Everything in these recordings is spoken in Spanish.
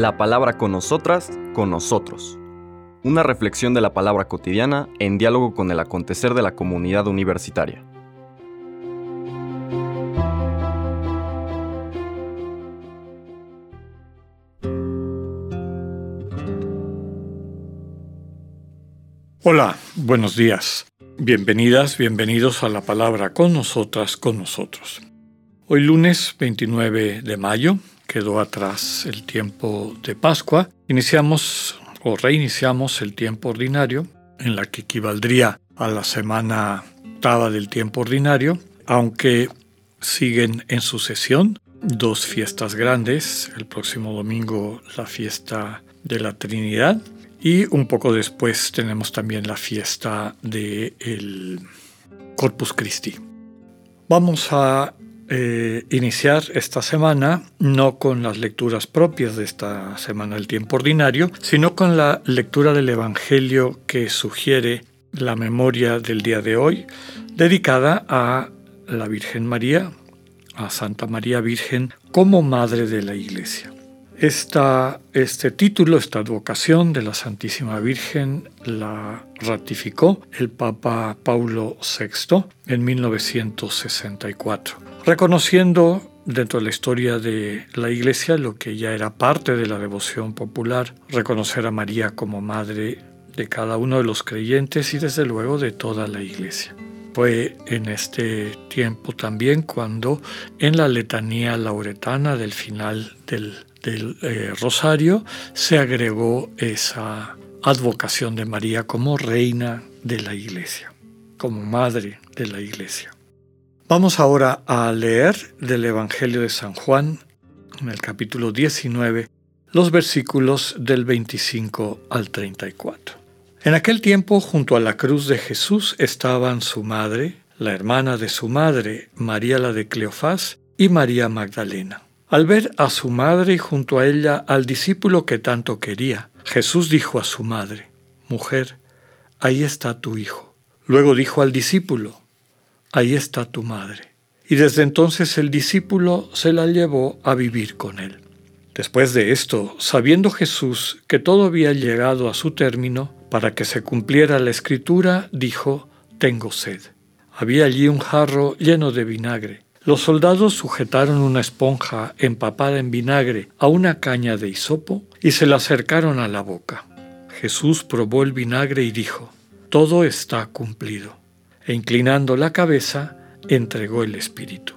La palabra con nosotras, con nosotros. Una reflexión de la palabra cotidiana en diálogo con el acontecer de la comunidad universitaria. Hola, buenos días. Bienvenidas, bienvenidos a la palabra con nosotras, con nosotros. Hoy lunes 29 de mayo, quedó atrás el tiempo de Pascua. Iniciamos o reiniciamos el tiempo ordinario, en la que equivaldría a la semana octava del tiempo ordinario, aunque siguen en sucesión dos fiestas grandes, el próximo domingo la fiesta de la Trinidad y un poco después tenemos también la fiesta del Corpus Christi. Vamos a eh, iniciar esta semana no con las lecturas propias de esta semana del tiempo ordinario, sino con la lectura del Evangelio que sugiere la memoria del día de hoy, dedicada a la Virgen María, a Santa María Virgen, como Madre de la Iglesia. Esta, este título, esta advocación de la Santísima Virgen la ratificó el Papa Paulo VI en 1964, reconociendo dentro de la historia de la Iglesia lo que ya era parte de la devoción popular, reconocer a María como madre de cada uno de los creyentes y desde luego de toda la Iglesia. Fue en este tiempo también cuando en la letanía lauretana del final del del eh, rosario se agregó esa advocación de María como reina de la iglesia, como madre de la iglesia. Vamos ahora a leer del Evangelio de San Juan, en el capítulo 19, los versículos del 25 al 34. En aquel tiempo, junto a la cruz de Jesús estaban su madre, la hermana de su madre, María la de Cleofás, y María Magdalena. Al ver a su madre y junto a ella al discípulo que tanto quería, Jesús dijo a su madre, Mujer, ahí está tu hijo. Luego dijo al discípulo, Ahí está tu madre. Y desde entonces el discípulo se la llevó a vivir con él. Después de esto, sabiendo Jesús que todo había llegado a su término, para que se cumpliera la escritura, dijo, Tengo sed. Había allí un jarro lleno de vinagre los soldados sujetaron una esponja empapada en vinagre a una caña de hisopo y se la acercaron a la boca. Jesús probó el vinagre y dijo, Todo está cumplido. E inclinando la cabeza, entregó el Espíritu.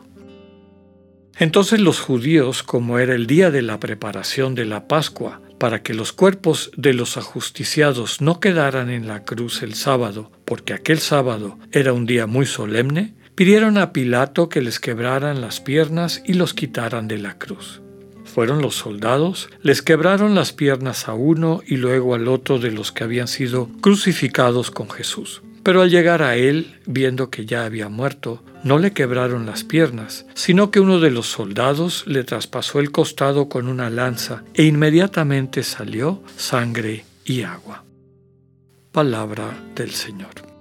Entonces los judíos, como era el día de la preparación de la Pascua, para que los cuerpos de los ajusticiados no quedaran en la cruz el sábado, porque aquel sábado era un día muy solemne, pidieron a Pilato que les quebraran las piernas y los quitaran de la cruz. Fueron los soldados, les quebraron las piernas a uno y luego al otro de los que habían sido crucificados con Jesús. Pero al llegar a él, viendo que ya había muerto, no le quebraron las piernas, sino que uno de los soldados le traspasó el costado con una lanza e inmediatamente salió sangre y agua. Palabra del Señor.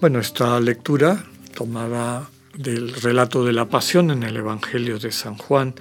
Bueno, esta lectura, tomada del relato de la pasión en el Evangelio de San Juan,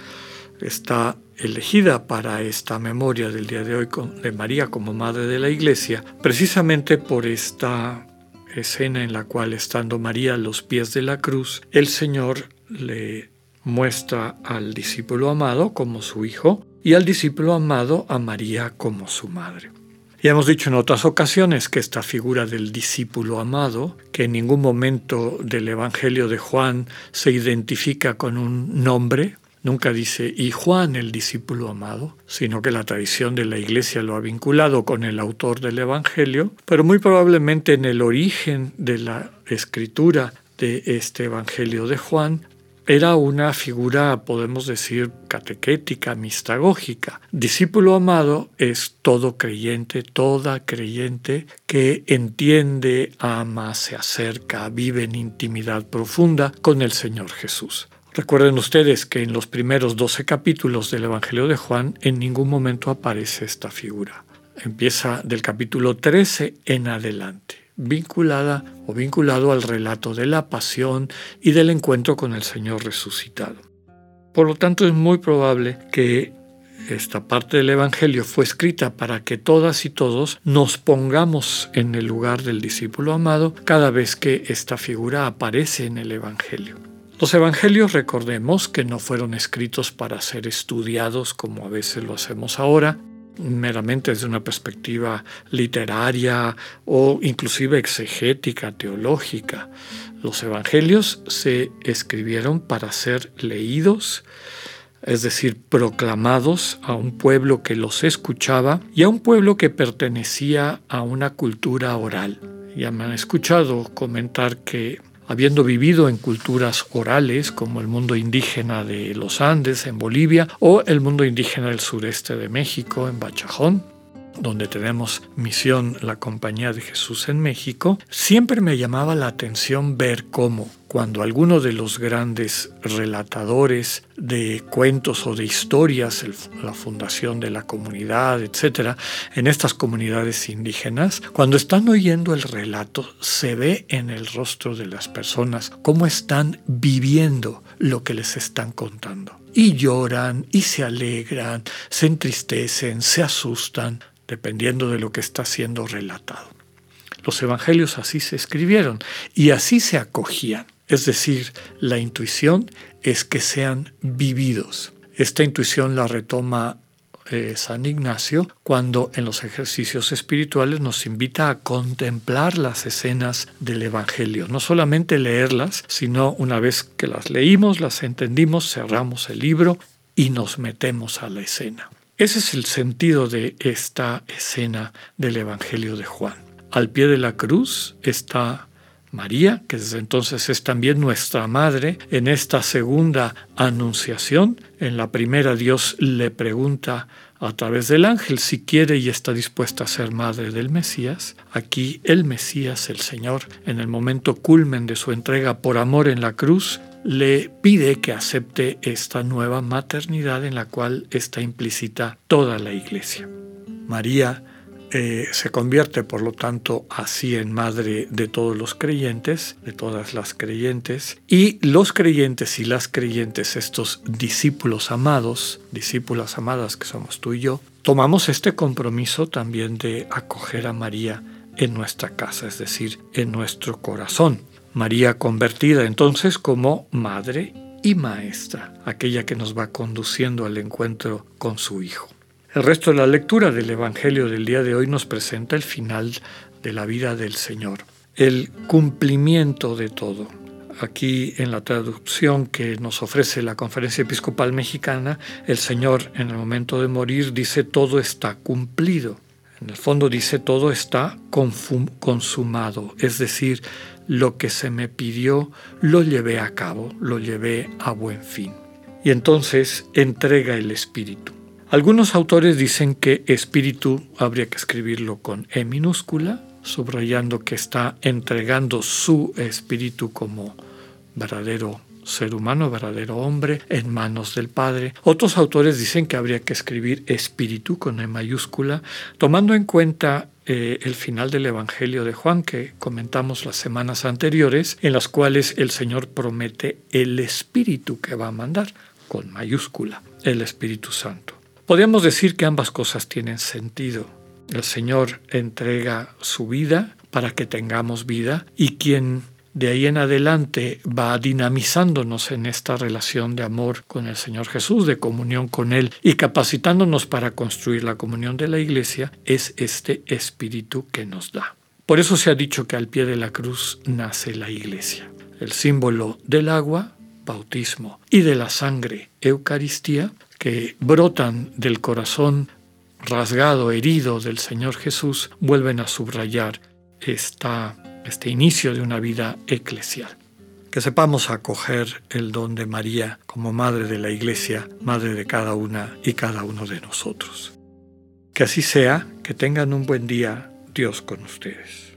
está elegida para esta memoria del día de hoy de María como Madre de la Iglesia, precisamente por esta escena en la cual, estando María a los pies de la cruz, el Señor le muestra al discípulo amado como su hijo y al discípulo amado a María como su madre. Ya hemos dicho en otras ocasiones que esta figura del discípulo amado, que en ningún momento del Evangelio de Juan se identifica con un nombre, nunca dice y Juan el discípulo amado, sino que la tradición de la Iglesia lo ha vinculado con el autor del Evangelio, pero muy probablemente en el origen de la escritura de este Evangelio de Juan era una figura, podemos decir, catequética, mistagógica. Discípulo amado es todo creyente, toda creyente que entiende, ama, se acerca, vive en intimidad profunda con el Señor Jesús. Recuerden ustedes que en los primeros 12 capítulos del Evangelio de Juan en ningún momento aparece esta figura. Empieza del capítulo 13 en adelante vinculada o vinculado al relato de la pasión y del encuentro con el Señor resucitado. Por lo tanto, es muy probable que esta parte del Evangelio fue escrita para que todas y todos nos pongamos en el lugar del discípulo amado cada vez que esta figura aparece en el Evangelio. Los Evangelios, recordemos que no fueron escritos para ser estudiados como a veces lo hacemos ahora, meramente desde una perspectiva literaria o inclusive exegética, teológica. Los evangelios se escribieron para ser leídos, es decir, proclamados a un pueblo que los escuchaba y a un pueblo que pertenecía a una cultura oral. Ya me han escuchado comentar que habiendo vivido en culturas orales como el mundo indígena de los Andes en Bolivia o el mundo indígena del sureste de México en Bachajón, donde tenemos misión la Compañía de Jesús en México, siempre me llamaba la atención ver cómo cuando alguno de los grandes relatadores de cuentos o de historias, la fundación de la comunidad, etc., en estas comunidades indígenas, cuando están oyendo el relato, se ve en el rostro de las personas cómo están viviendo lo que les están contando. Y lloran, y se alegran, se entristecen, se asustan, dependiendo de lo que está siendo relatado. Los evangelios así se escribieron y así se acogían. Es decir, la intuición es que sean vividos. Esta intuición la retoma eh, San Ignacio cuando en los ejercicios espirituales nos invita a contemplar las escenas del Evangelio, no solamente leerlas, sino una vez que las leímos, las entendimos, cerramos el libro y nos metemos a la escena. Ese es el sentido de esta escena del Evangelio de Juan. Al pie de la cruz está María, que desde entonces es también nuestra madre. En esta segunda anunciación, en la primera Dios le pregunta a través del ángel si quiere y está dispuesta a ser madre del Mesías. Aquí el Mesías, el Señor, en el momento culmen de su entrega por amor en la cruz, le pide que acepte esta nueva maternidad en la cual está implícita toda la iglesia. María eh, se convierte, por lo tanto, así en madre de todos los creyentes, de todas las creyentes, y los creyentes y las creyentes, estos discípulos amados, discípulas amadas que somos tú y yo, tomamos este compromiso también de acoger a María en nuestra casa, es decir, en nuestro corazón. María convertida entonces como madre y maestra, aquella que nos va conduciendo al encuentro con su Hijo. El resto de la lectura del Evangelio del día de hoy nos presenta el final de la vida del Señor, el cumplimiento de todo. Aquí en la traducción que nos ofrece la Conferencia Episcopal Mexicana, el Señor en el momento de morir dice todo está cumplido. En el fondo dice todo está consumado, es decir, lo que se me pidió lo llevé a cabo, lo llevé a buen fin. Y entonces entrega el espíritu. Algunos autores dicen que espíritu habría que escribirlo con E minúscula, subrayando que está entregando su espíritu como verdadero ser humano, verdadero hombre, en manos del Padre. Otros autores dicen que habría que escribir espíritu con E mayúscula, tomando en cuenta eh, el final del Evangelio de Juan que comentamos las semanas anteriores, en las cuales el Señor promete el Espíritu que va a mandar, con mayúscula, el Espíritu Santo. Podríamos decir que ambas cosas tienen sentido. El Señor entrega su vida para que tengamos vida y quien de ahí en adelante va dinamizándonos en esta relación de amor con el Señor Jesús, de comunión con Él y capacitándonos para construir la comunión de la iglesia, es este espíritu que nos da. Por eso se ha dicho que al pie de la cruz nace la iglesia. El símbolo del agua, bautismo, y de la sangre, Eucaristía, que brotan del corazón rasgado, herido del Señor Jesús, vuelven a subrayar esta este inicio de una vida eclesial. Que sepamos acoger el don de María como Madre de la Iglesia, Madre de cada una y cada uno de nosotros. Que así sea, que tengan un buen día, Dios con ustedes.